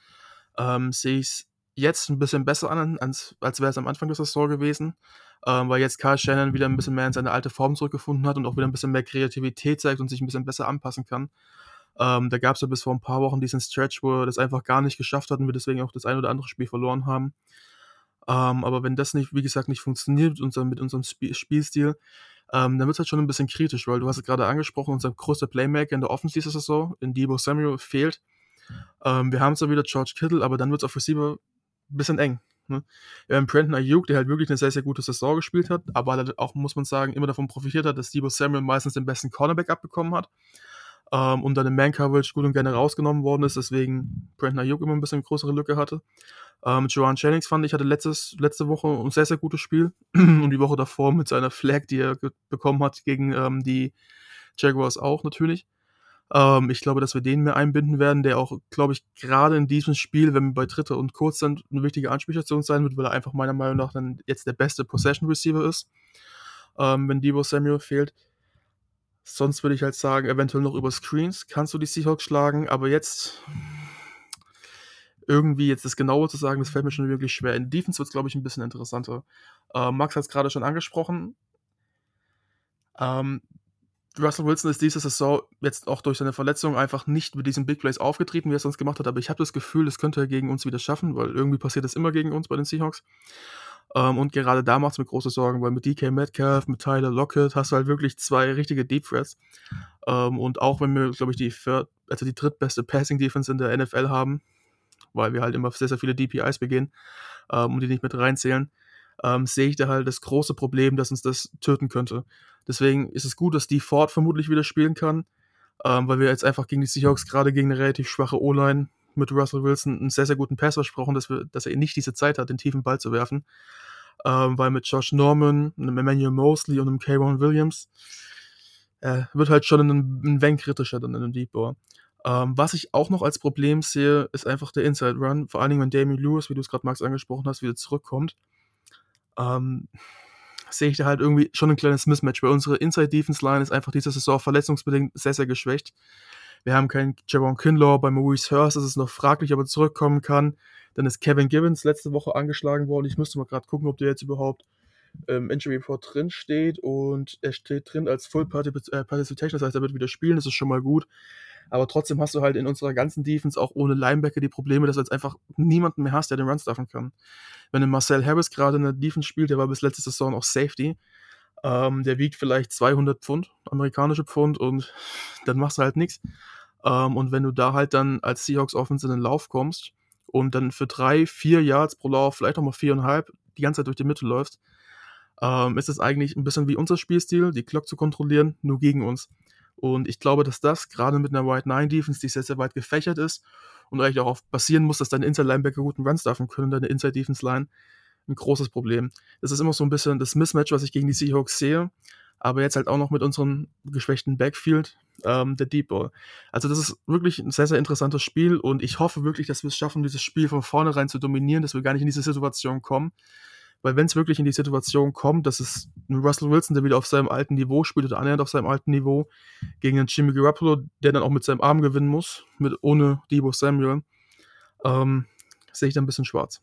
ähm, sehe ich es jetzt ein bisschen besser an, als, als wäre es am Anfang der Saison gewesen, ähm, weil jetzt Carl Shannon wieder ein bisschen mehr in seine alte Form zurückgefunden hat und auch wieder ein bisschen mehr Kreativität zeigt und sich ein bisschen besser anpassen kann. Ähm, da gab es ja bis vor ein paar Wochen diesen Stretch, wo er das einfach gar nicht geschafft hat und wir deswegen auch das ein oder andere Spiel verloren haben. Ähm, aber wenn das nicht, wie gesagt, nicht funktioniert mit unserem, mit unserem Sp Spielstil, ähm, dann wird es halt schon ein bisschen kritisch, weil du hast es gerade angesprochen, unser größter Playmaker in der Offensive Saison, in Debo Samuel, fehlt. Ähm, wir haben zwar wieder George Kittle, aber dann wird es auf Receiver bisschen eng. Ne? Haben Brandon Ayuk, der halt wirklich eine sehr, sehr gute Saison gespielt hat, aber auch, muss man sagen, immer davon profitiert hat, dass Debo Samuel meistens den besten Cornerback abbekommen hat ähm, und dann im Man-Coverage gut und gerne rausgenommen worden ist, deswegen Brandon Ayuk immer ein bisschen größere Lücke hatte. Ähm, Joan Jennings fand ich, hatte letztes, letzte Woche ein sehr, sehr gutes Spiel und die Woche davor mit seiner Flag, die er bekommen hat gegen ähm, die Jaguars auch natürlich. Ähm, ich glaube, dass wir den mehr einbinden werden, der auch, glaube ich, gerade in diesem Spiel, wenn wir bei Dritter und Kurz sind, eine wichtige Anspielstation sein wird, weil er einfach meiner Meinung nach dann jetzt der beste Possession Receiver ist, ähm, wenn Debo Samuel fehlt. Sonst würde ich halt sagen, eventuell noch über Screens kannst du die Seahawks schlagen, aber jetzt irgendwie jetzt das Genaue zu sagen, das fällt mir schon wirklich schwer. In Defense wird es, glaube ich, ein bisschen interessanter. Äh, Max hat es gerade schon angesprochen. Ähm, Russell Wilson ist diese Saison jetzt auch durch seine Verletzung einfach nicht mit diesen Big Plays aufgetreten, wie er es sonst gemacht hat, aber ich habe das Gefühl, das könnte er gegen uns wieder schaffen, weil irgendwie passiert das immer gegen uns bei den Seahawks. Ähm, und gerade da macht es mir große Sorgen, weil mit DK Metcalf, mit Tyler Lockett hast du halt wirklich zwei richtige Deep Threats. Ähm, und auch wenn wir, glaube ich, die, viert, also die drittbeste Passing Defense in der NFL haben, weil wir halt immer sehr, sehr viele DPIs begehen ähm, und die nicht mit reinzählen, ähm, sehe ich da halt das große Problem, dass uns das töten könnte. Deswegen ist es gut, dass die Ford vermutlich wieder spielen kann, ähm, weil wir jetzt einfach gegen die Seahawks gerade gegen eine relativ schwache O-Line mit Russell Wilson einen sehr, sehr guten Pass versprochen, dass, wir, dass er nicht diese Zeit hat, den tiefen Ball zu werfen. Ähm, weil mit Josh Norman, einem Emmanuel Mosley und einem Kayron Williams äh, wird halt schon ein, ein wenig kritischer dann in einem Deep Ball. Ähm, was ich auch noch als Problem sehe, ist einfach der Inside Run. Vor allen Dingen, wenn Damien Lewis, wie du es gerade Max angesprochen hast, wieder zurückkommt. Ähm, sehe ich da halt irgendwie schon ein kleines Mismatch, weil unsere Inside Defense Line ist einfach diese Saison verletzungsbedingt sehr, sehr geschwächt. Wir haben keinen Jaron Kinlaw, bei Maurice Hurst ist es noch fraglich, ob er zurückkommen kann. Dann ist Kevin Gibbons letzte Woche angeschlagen worden. Ich müsste mal gerade gucken, ob der jetzt überhaupt im Injury Report drin steht und er steht drin als Full äh, Participation, das heißt, er wird wieder spielen, das ist schon mal gut. Aber trotzdem hast du halt in unserer ganzen Defense auch ohne Linebacker die Probleme, dass du jetzt einfach niemanden mehr hast, der den Run stuffen kann. Wenn ein Marcel Harris gerade in der Defense spielt, der war bis letzte Saison auch Safety, ähm, der wiegt vielleicht 200 Pfund, amerikanische Pfund, und dann machst du halt nichts. Ähm, und wenn du da halt dann als Seahawks Offense in den Lauf kommst und dann für drei, vier Yards pro Lauf, vielleicht auch mal viereinhalb, die ganze Zeit durch die Mitte läufst, ähm, ist es eigentlich ein bisschen wie unser Spielstil, die Clock zu kontrollieren, nur gegen uns. Und ich glaube, dass das gerade mit einer White Nine Defense, die sehr, sehr weit gefächert ist und eigentlich auch auf basieren muss, dass deine Inside Linebacker guten Run stuffen können, deine Inside Defense Line, ein großes Problem. Das ist immer so ein bisschen das Mismatch, was ich gegen die Seahawks sehe. Aber jetzt halt auch noch mit unserem geschwächten Backfield, ähm, der Deep Ball. Also das ist wirklich ein sehr, sehr interessantes Spiel und ich hoffe wirklich, dass wir es schaffen, dieses Spiel von vornherein zu dominieren, dass wir gar nicht in diese Situation kommen, Weil wenn es wirklich in die Situation kommt, dass es ein Russell Wilson, der wieder auf seinem alten Niveau spielt oder annähernd auf seinem alten Niveau, gegen einen Jimmy Garoppolo, der dann auch mit seinem Arm gewinnen muss, mit, ohne Debo Samuel, ähm, sehe ich da ein bisschen schwarz.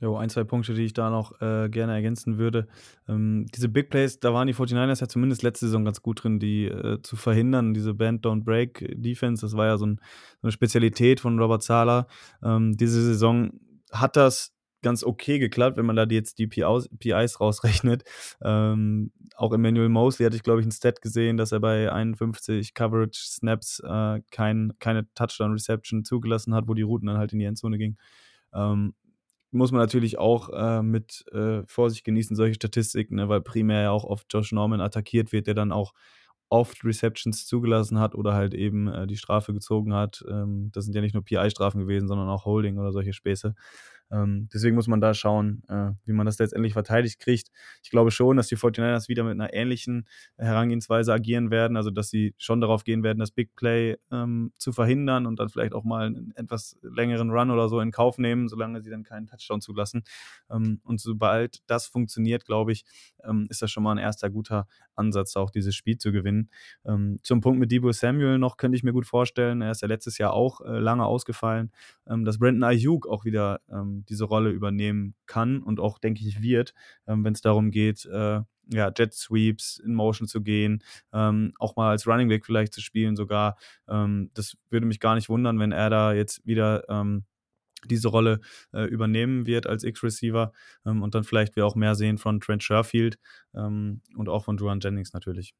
Jo, ein, zwei Punkte, die ich da noch äh, gerne ergänzen würde. Ähm, diese Big Plays, da waren die 49ers ja zumindest letzte Saison ganz gut drin, die äh, zu verhindern. Diese Band Don't Break Defense, das war ja so, ein, so eine Spezialität von Robert Zahler. Ähm, diese Saison hat das ganz okay geklappt, wenn man da jetzt die PIs rausrechnet. Ähm, auch Emmanuel Mosley hatte ich, glaube ich, ein Stat gesehen, dass er bei 51 Coverage-Snaps äh, kein, keine Touchdown-Reception zugelassen hat, wo die Routen dann halt in die Endzone gingen. Ähm, muss man natürlich auch äh, mit äh, Vorsicht genießen, solche Statistiken, ne, weil primär ja auch oft Josh Norman attackiert wird, der dann auch oft Receptions zugelassen hat oder halt eben äh, die Strafe gezogen hat. Ähm, das sind ja nicht nur PI-Strafen gewesen, sondern auch Holding oder solche Späße. Ähm, deswegen muss man da schauen, äh, wie man das letztendlich verteidigt kriegt. Ich glaube schon, dass die 49ers wieder mit einer ähnlichen Herangehensweise agieren werden, also dass sie schon darauf gehen werden, das Big Play ähm, zu verhindern und dann vielleicht auch mal einen etwas längeren Run oder so in Kauf nehmen, solange sie dann keinen Touchdown zulassen. Ähm, und sobald das funktioniert, glaube ich, ähm, ist das schon mal ein erster guter Ansatz, auch dieses Spiel zu gewinnen. Ähm, zum Punkt mit Debo Samuel noch könnte ich mir gut vorstellen, er ist ja letztes Jahr auch äh, lange ausgefallen, ähm, dass Brandon Ayuk auch wieder diese Rolle übernehmen kann und auch, denke ich, wird, wenn es darum geht, äh, ja, Jet Sweeps in Motion zu gehen, ähm, auch mal als Running Back vielleicht zu spielen sogar. Ähm, das würde mich gar nicht wundern, wenn er da jetzt wieder ähm, diese Rolle äh, übernehmen wird als X-Receiver ähm, und dann vielleicht wir auch mehr sehen von Trent Sherfield ähm, und auch von Juan Jennings natürlich.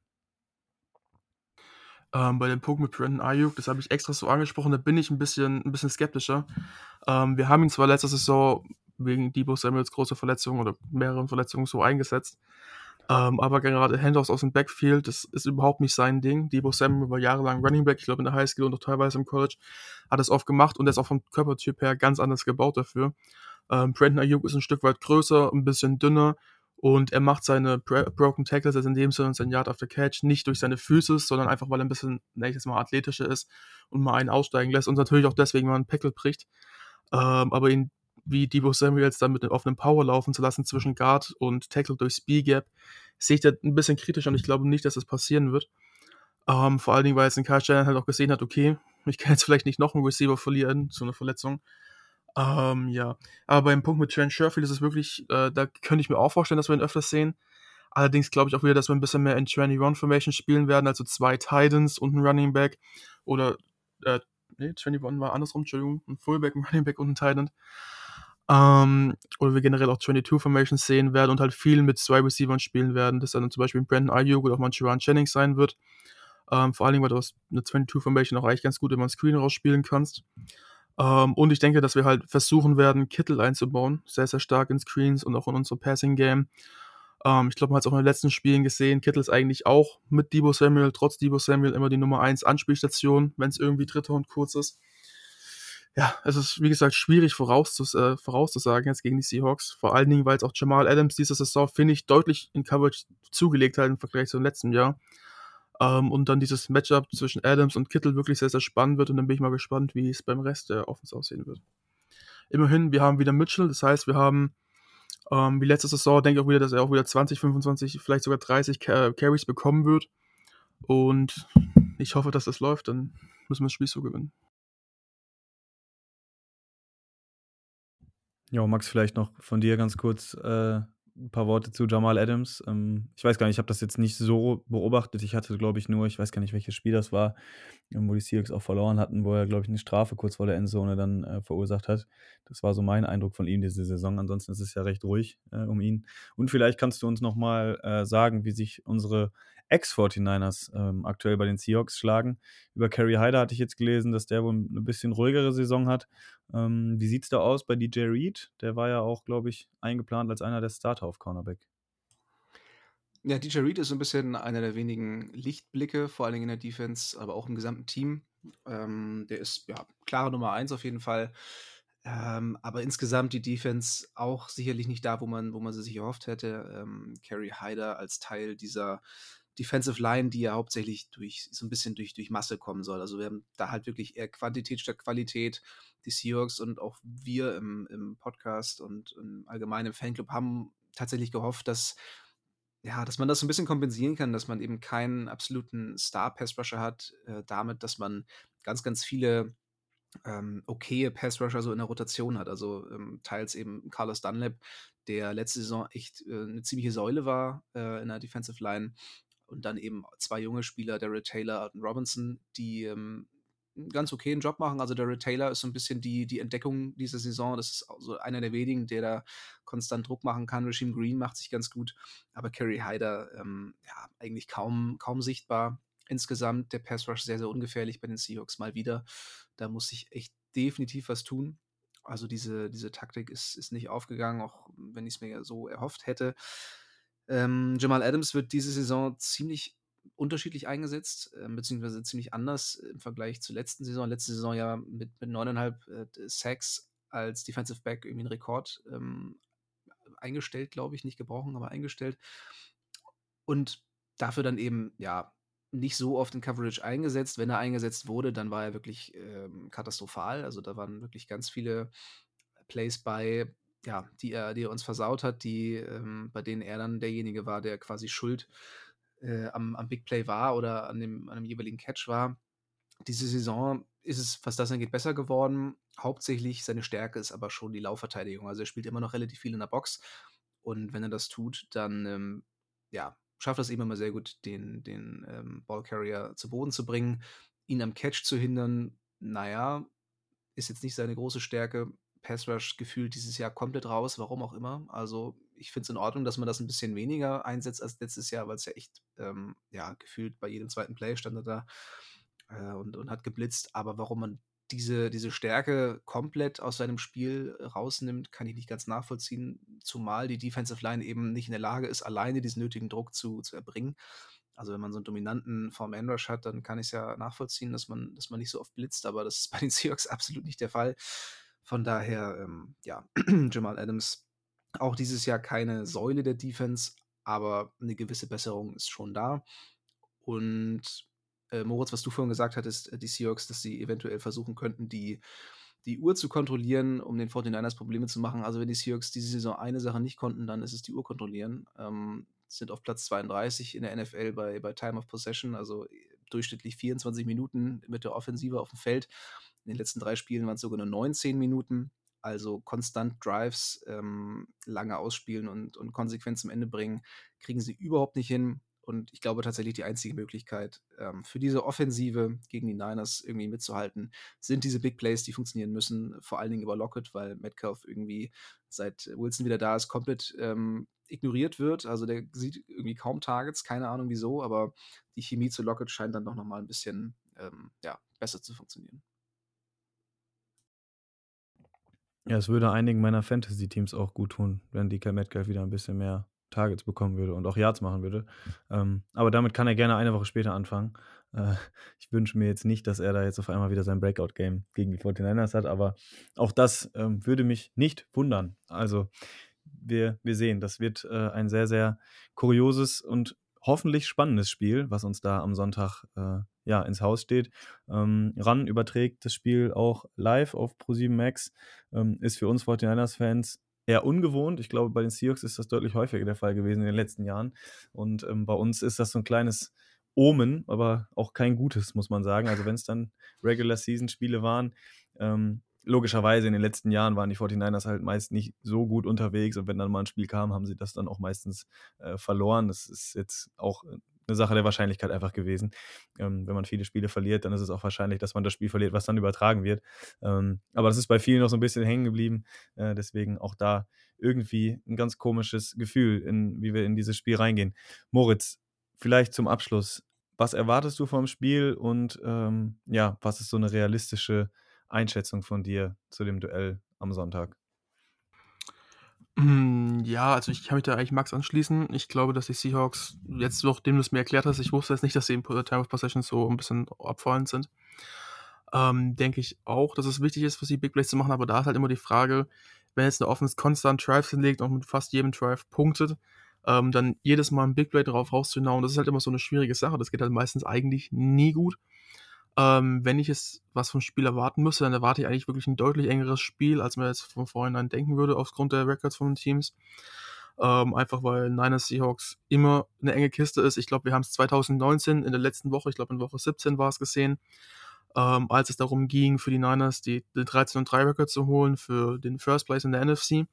Ähm, bei dem Punkt mit Brandon Ayuk, das habe ich extra so angesprochen, da bin ich ein bisschen, ein bisschen skeptischer. Ähm, wir haben ihn zwar letzte Saison wegen Debo Samuels großer Verletzung oder mehreren Verletzungen so eingesetzt, ähm, aber gerade Handoffs aus dem Backfield, das ist überhaupt nicht sein Ding. Debo Samuel war jahrelang Running Back, ich glaube in der High School und auch teilweise im College, hat es oft gemacht und er ist auch vom Körpertyp her ganz anders gebaut dafür. Ähm, Brandon Ayuk ist ein Stück weit größer, ein bisschen dünner und er macht seine Broken Tackles, also in dem Sinne sein Yard after Catch, nicht durch seine Füße, sondern einfach, weil er ein bisschen, jetzt mal, athletischer ist und mal einen aussteigen lässt und natürlich auch deswegen mal einen Tackle bricht. Ähm, aber ihn wie Debo Samuels dann mit auf einem Power laufen zu lassen zwischen Guard und Tackle durch Speed Gap, sehe ich da ein bisschen kritisch und ich glaube nicht, dass das passieren wird. Ähm, vor allen Dingen, weil jetzt ein Kyle Shannon halt auch gesehen hat, okay, ich kann jetzt vielleicht nicht noch einen Receiver verlieren zu einer Verletzung. Ähm, ja, aber beim Punkt mit Trent Sherfield ist es wirklich, äh, da könnte ich mir auch vorstellen, dass wir ihn öfters sehen. Allerdings glaube ich auch wieder, dass wir ein bisschen mehr in 21 Formation spielen werden, also zwei Titans und ein Running Back. Oder, äh, nee, 21 war andersrum, Entschuldigung, ein Fullback, ein Running Back und ein Titan. Ähm, oder wir generell auch 22 Formations sehen werden und halt viel mit zwei Receivers spielen werden, das dann zum Beispiel Brandon Ayuk oder auch mal Jaron Jennings sein wird. Ähm, vor allen Dingen, weil du aus einer 22 Formation auch eigentlich ganz gut immer ein Screen rausspielen kannst. Ähm, und ich denke, dass wir halt versuchen werden, Kittel einzubauen, sehr, sehr stark in Screens und auch in unser Passing Game. Ähm, ich glaube, man hat es auch in den letzten Spielen gesehen, Kittel ist eigentlich auch mit Debo Samuel, trotz Debo Samuel, immer die Nummer 1 Anspielstation, wenn es irgendwie dritter und kurz ist ja, es ist wie gesagt schwierig vorauszus äh, vorauszusagen jetzt gegen die Seahawks. Vor allen Dingen, weil es auch Jamal Adams diese Saison, finde ich, deutlich in Coverage zugelegt hat im Vergleich zum letzten Jahr. Ähm, und dann dieses Matchup zwischen Adams und Kittel wirklich sehr, sehr spannend wird. Und dann bin ich mal gespannt, wie es beim Rest der Offense aussehen wird. Immerhin, wir haben wieder Mitchell, das heißt, wir haben ähm, wie letzte Saison, denke ich auch wieder, dass er auch wieder 20, 25, vielleicht sogar 30 Carries bekommen wird. Und ich hoffe, dass das läuft, dann müssen wir das Spiel so gewinnen. Ja, Max, vielleicht noch von dir ganz kurz äh, ein paar Worte zu Jamal Adams. Ähm, ich weiß gar nicht, ich habe das jetzt nicht so beobachtet. Ich hatte, glaube ich, nur, ich weiß gar nicht, welches Spiel das war, ähm, wo die Seahawks auch verloren hatten, wo er, glaube ich, eine Strafe kurz vor der Endzone dann äh, verursacht hat. Das war so mein Eindruck von ihm diese Saison. Ansonsten ist es ja recht ruhig äh, um ihn. Und vielleicht kannst du uns nochmal äh, sagen, wie sich unsere Ex-49ers ähm, aktuell bei den Seahawks schlagen. Über Kerry Hyder hatte ich jetzt gelesen, dass der wohl eine bisschen ruhigere Saison hat. Ähm, wie sieht es da aus bei DJ Reed? Der war ja auch, glaube ich, eingeplant als einer der Starter auf Cornerback. Ja, DJ Reed ist so ein bisschen einer der wenigen Lichtblicke, vor allen Dingen in der Defense, aber auch im gesamten Team. Ähm, der ist ja klare Nummer eins auf jeden Fall. Ähm, aber insgesamt die Defense auch sicherlich nicht da, wo man, wo man sie sich erhofft hätte. Ähm, Carrie Hyder als Teil dieser Defensive Line, die ja hauptsächlich durch so ein bisschen durch, durch Masse kommen soll. Also wir haben da halt wirklich eher Quantität statt Qualität. Die Seahawks und auch wir im, im Podcast und im allgemeinen Fanclub haben tatsächlich gehofft, dass ja, dass man das so ein bisschen kompensieren kann, dass man eben keinen absoluten Star-Pass-Rusher hat, äh, damit, dass man ganz, ganz viele ähm, okaye Pass-Rusher so in der Rotation hat. Also ähm, teils eben Carlos Dunlap, der letzte Saison echt äh, eine ziemliche Säule war äh, in der Defensive Line. Und dann eben zwei junge Spieler, Derek Taylor und Robinson, die ähm, einen ganz okayen Job machen. Also der Taylor ist so ein bisschen die, die Entdeckung dieser Saison. Das ist so einer der wenigen, der da konstant Druck machen kann. Regime Green macht sich ganz gut, aber Kerry Hyder ähm, ja, eigentlich kaum, kaum sichtbar. Insgesamt der Pass Rush sehr, sehr ungefährlich bei den Seahawks mal wieder. Da muss sich echt definitiv was tun. Also diese, diese Taktik ist, ist nicht aufgegangen, auch wenn ich es mir so erhofft hätte. Ähm, Jamal Adams wird diese Saison ziemlich unterschiedlich eingesetzt, äh, beziehungsweise ziemlich anders im Vergleich zur letzten Saison. Letzte Saison ja mit, mit 9,5 äh, Sacks als Defensive Back irgendwie einen Rekord ähm, eingestellt, glaube ich, nicht gebrochen, aber eingestellt. Und dafür dann eben, ja, nicht so oft in Coverage eingesetzt. Wenn er eingesetzt wurde, dann war er wirklich ähm, katastrophal. Also da waren wirklich ganz viele Plays bei, ja, die er, die er uns versaut hat, die, ähm, bei denen er dann derjenige war, der quasi schuld äh, am, am Big Play war oder an dem, an dem jeweiligen Catch war. Diese Saison ist es, was das angeht, besser geworden. Hauptsächlich seine Stärke ist aber schon die Laufverteidigung. Also er spielt immer noch relativ viel in der Box. Und wenn er das tut, dann ähm, ja, schafft es eben immer sehr gut, den, den ähm, Ballcarrier zu Boden zu bringen, ihn am Catch zu hindern. Naja, ist jetzt nicht seine große Stärke. Pass Rush gefühlt dieses Jahr komplett raus, warum auch immer. Also ich finde es in Ordnung, dass man das ein bisschen weniger einsetzt als letztes Jahr, weil es ja echt, ähm, ja, gefühlt bei jedem zweiten Play stand er da äh, und, und hat geblitzt. Aber warum man diese, diese Stärke komplett aus seinem Spiel rausnimmt, kann ich nicht ganz nachvollziehen, zumal die Defensive Line eben nicht in der Lage ist, alleine diesen nötigen Druck zu, zu erbringen. Also wenn man so einen dominanten Form Rush hat, dann kann ich es ja nachvollziehen, dass man, dass man nicht so oft blitzt, aber das ist bei den Seahawks absolut nicht der Fall. Von daher, ähm, ja, Jamal Adams auch dieses Jahr keine Säule der Defense, aber eine gewisse Besserung ist schon da. Und äh, Moritz, was du vorhin gesagt hattest, äh, die Seahawks, dass sie eventuell versuchen könnten, die, die Uhr zu kontrollieren, um den 49ers Probleme zu machen. Also wenn die Seahawks diese Saison eine Sache nicht konnten, dann ist es die Uhr kontrollieren. Ähm, sind auf Platz 32 in der NFL bei, bei Time of Possession, also durchschnittlich 24 Minuten mit der Offensive auf dem Feld. In den letzten drei Spielen waren es sogar nur 19 Minuten. Also konstant Drives, ähm, lange ausspielen und, und konsequent zum Ende bringen, kriegen sie überhaupt nicht hin. Und ich glaube tatsächlich, die einzige Möglichkeit ähm, für diese Offensive gegen die Niners irgendwie mitzuhalten, sind diese Big Plays, die funktionieren müssen, vor allen Dingen über Lockett, weil Metcalf irgendwie seit Wilson wieder da ist, komplett ähm, ignoriert wird. Also der sieht irgendwie kaum Targets, keine Ahnung wieso, aber die Chemie zu Lockett scheint dann doch nochmal ein bisschen ähm, ja, besser zu funktionieren. Ja, es würde einigen meiner Fantasy-Teams auch gut tun, wenn DK Metcalf wieder ein bisschen mehr Targets bekommen würde und auch Yards machen würde. Ähm, aber damit kann er gerne eine Woche später anfangen. Äh, ich wünsche mir jetzt nicht, dass er da jetzt auf einmal wieder sein Breakout-Game gegen die 49ers hat, aber auch das ähm, würde mich nicht wundern. Also wir, wir sehen, das wird äh, ein sehr, sehr kurioses und hoffentlich spannendes Spiel, was uns da am Sonntag äh, ja, ins Haus steht. Ähm, RAN überträgt das Spiel auch live auf Pro7 Max. Ähm, ist für uns 49ers-Fans eher ungewohnt. Ich glaube, bei den Seahawks ist das deutlich häufiger der Fall gewesen in den letzten Jahren. Und ähm, bei uns ist das so ein kleines Omen, aber auch kein gutes, muss man sagen. Also wenn es dann Regular-Season-Spiele waren, ähm, logischerweise in den letzten Jahren waren die 49ers halt meist nicht so gut unterwegs und wenn dann mal ein Spiel kam, haben sie das dann auch meistens äh, verloren. Das ist jetzt auch eine Sache der Wahrscheinlichkeit einfach gewesen. Ähm, wenn man viele Spiele verliert, dann ist es auch wahrscheinlich, dass man das Spiel verliert, was dann übertragen wird. Ähm, aber das ist bei vielen noch so ein bisschen hängen geblieben. Äh, deswegen auch da irgendwie ein ganz komisches Gefühl, in, wie wir in dieses Spiel reingehen. Moritz, vielleicht zum Abschluss. Was erwartest du vom Spiel und ähm, ja, was ist so eine realistische Einschätzung von dir zu dem Duell am Sonntag? Hm, ja, also ich kann mich da eigentlich Max anschließen. Ich glaube, dass die Seahawks, jetzt nachdem du es mir erklärt hast, ich wusste jetzt nicht, dass sie im Time of Possession so ein bisschen abfallend sind. Ähm, denke ich auch, dass es wichtig ist, für sie Big Plays zu machen, aber da ist halt immer die Frage, wenn jetzt eine Offense konstant Drives hinlegt und mit fast jedem Drive punktet, ähm, dann jedes Mal ein Big Play drauf rauszuhauen, das ist halt immer so eine schwierige Sache. Das geht halt meistens eigentlich nie gut. Ähm, wenn ich es was vom Spiel erwarten müsste, dann erwarte ich eigentlich wirklich ein deutlich engeres Spiel, als man jetzt von vornherein denken würde, aufgrund der Records von den Teams. Ähm, einfach weil Niners Seahawks immer eine enge Kiste ist. Ich glaube, wir haben es 2019 in der letzten Woche, ich glaube in Woche 17 war es gesehen, ähm, als es darum ging, für die Niners die, die 13 und 3 Record zu holen für den First Place in der NFC.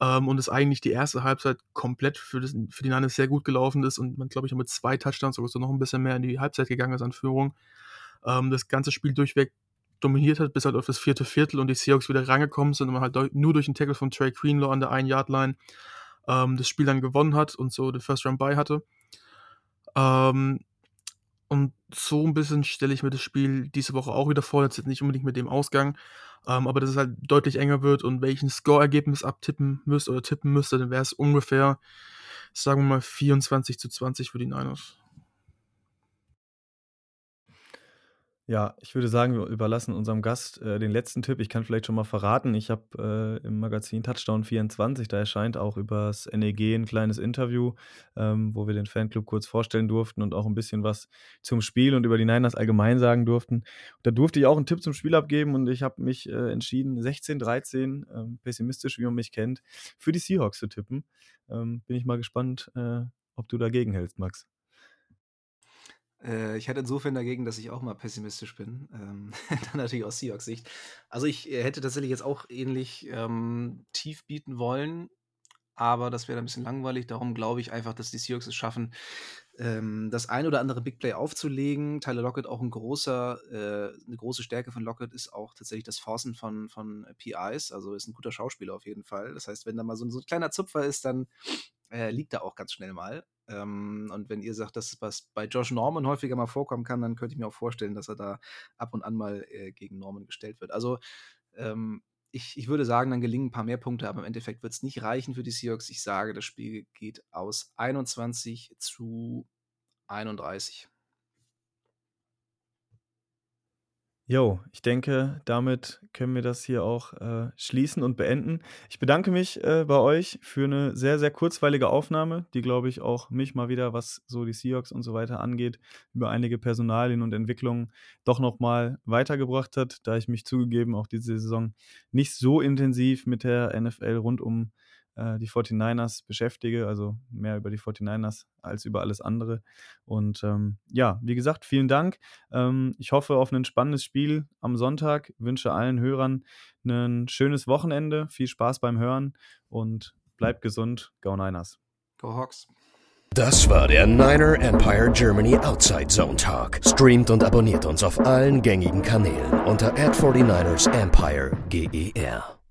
Ähm, und es eigentlich die erste Halbzeit komplett für, das, für die Niners sehr gut gelaufen ist und man, glaube ich, mit zwei Touchdowns sogar so noch ein bisschen mehr in die Halbzeit gegangen ist an Führung. Ähm, das ganze Spiel durchweg dominiert hat, bis halt auf das vierte Viertel und die Seahawks wieder reingekommen sind und man halt nur durch den Tackle von Trey Greenlaw an der 1-Yard-Line ähm, das Spiel dann gewonnen hat und so den First Round by hatte. Ähm, und so ein bisschen stelle ich mir das Spiel diese Woche auch wieder vor, jetzt nicht unbedingt mit dem Ausgang, ähm, aber dass es halt deutlich enger wird und welchen Score-Ergebnis abtippen müsst oder tippen müsste, dann wäre es ungefähr, sagen wir mal, 24 zu 20 für die Niners. Ja, ich würde sagen, wir überlassen unserem Gast äh, den letzten Tipp. Ich kann vielleicht schon mal verraten, ich habe äh, im Magazin Touchdown 24, da erscheint auch übers NEG ein kleines Interview, ähm, wo wir den Fanclub kurz vorstellen durften und auch ein bisschen was zum Spiel und über die Niners allgemein sagen durften. Da durfte ich auch einen Tipp zum Spiel abgeben und ich habe mich äh, entschieden, 16-13, ähm, pessimistisch, wie man mich kennt, für die Seahawks zu tippen. Ähm, bin ich mal gespannt, äh, ob du dagegen hältst, Max. Äh, ich hätte insofern dagegen, dass ich auch mal pessimistisch bin. Ähm, dann natürlich aus Seahawks Sicht. Also ich äh, hätte tatsächlich jetzt auch ähnlich ähm, tief bieten wollen, aber das wäre ein bisschen langweilig. Darum glaube ich einfach, dass die Seahawks es schaffen, ähm, das ein oder andere Big Play aufzulegen. Tyler Lockett auch ein großer, äh, eine große Stärke von Lockett ist auch tatsächlich das Forcen von, von PIs. Also ist ein guter Schauspieler auf jeden Fall. Das heißt, wenn da mal so, so ein kleiner Zupfer ist, dann äh, liegt er auch ganz schnell mal. Ähm, und wenn ihr sagt, dass was bei Josh Norman häufiger mal vorkommen kann, dann könnte ich mir auch vorstellen, dass er da ab und an mal äh, gegen Norman gestellt wird. Also ähm, ich, ich würde sagen, dann gelingen ein paar mehr Punkte, aber im Endeffekt wird es nicht reichen für die Seahawks. Ich sage, das Spiel geht aus 21 zu 31. Jo, ich denke, damit können wir das hier auch äh, schließen und beenden. Ich bedanke mich äh, bei euch für eine sehr, sehr kurzweilige Aufnahme, die, glaube ich, auch mich mal wieder, was so die Seahawks und so weiter angeht, über einige Personalien und Entwicklungen doch nochmal weitergebracht hat, da ich mich zugegeben auch diese Saison nicht so intensiv mit der NFL rund um äh, die 49ers beschäftige, also mehr über die 49ers als über alles andere. Und ähm, ja, wie gesagt, vielen Dank. Ähm, ich hoffe auf ein spannendes Spiel am Sonntag. Wünsche allen Hörern ein schönes Wochenende, viel Spaß beim Hören und bleibt gesund. Go Niners. Go Hawks. Das war der Niner Empire Germany Outside Zone Talk. Streamt und abonniert uns auf allen gängigen Kanälen unter ad 49 ersempire GER.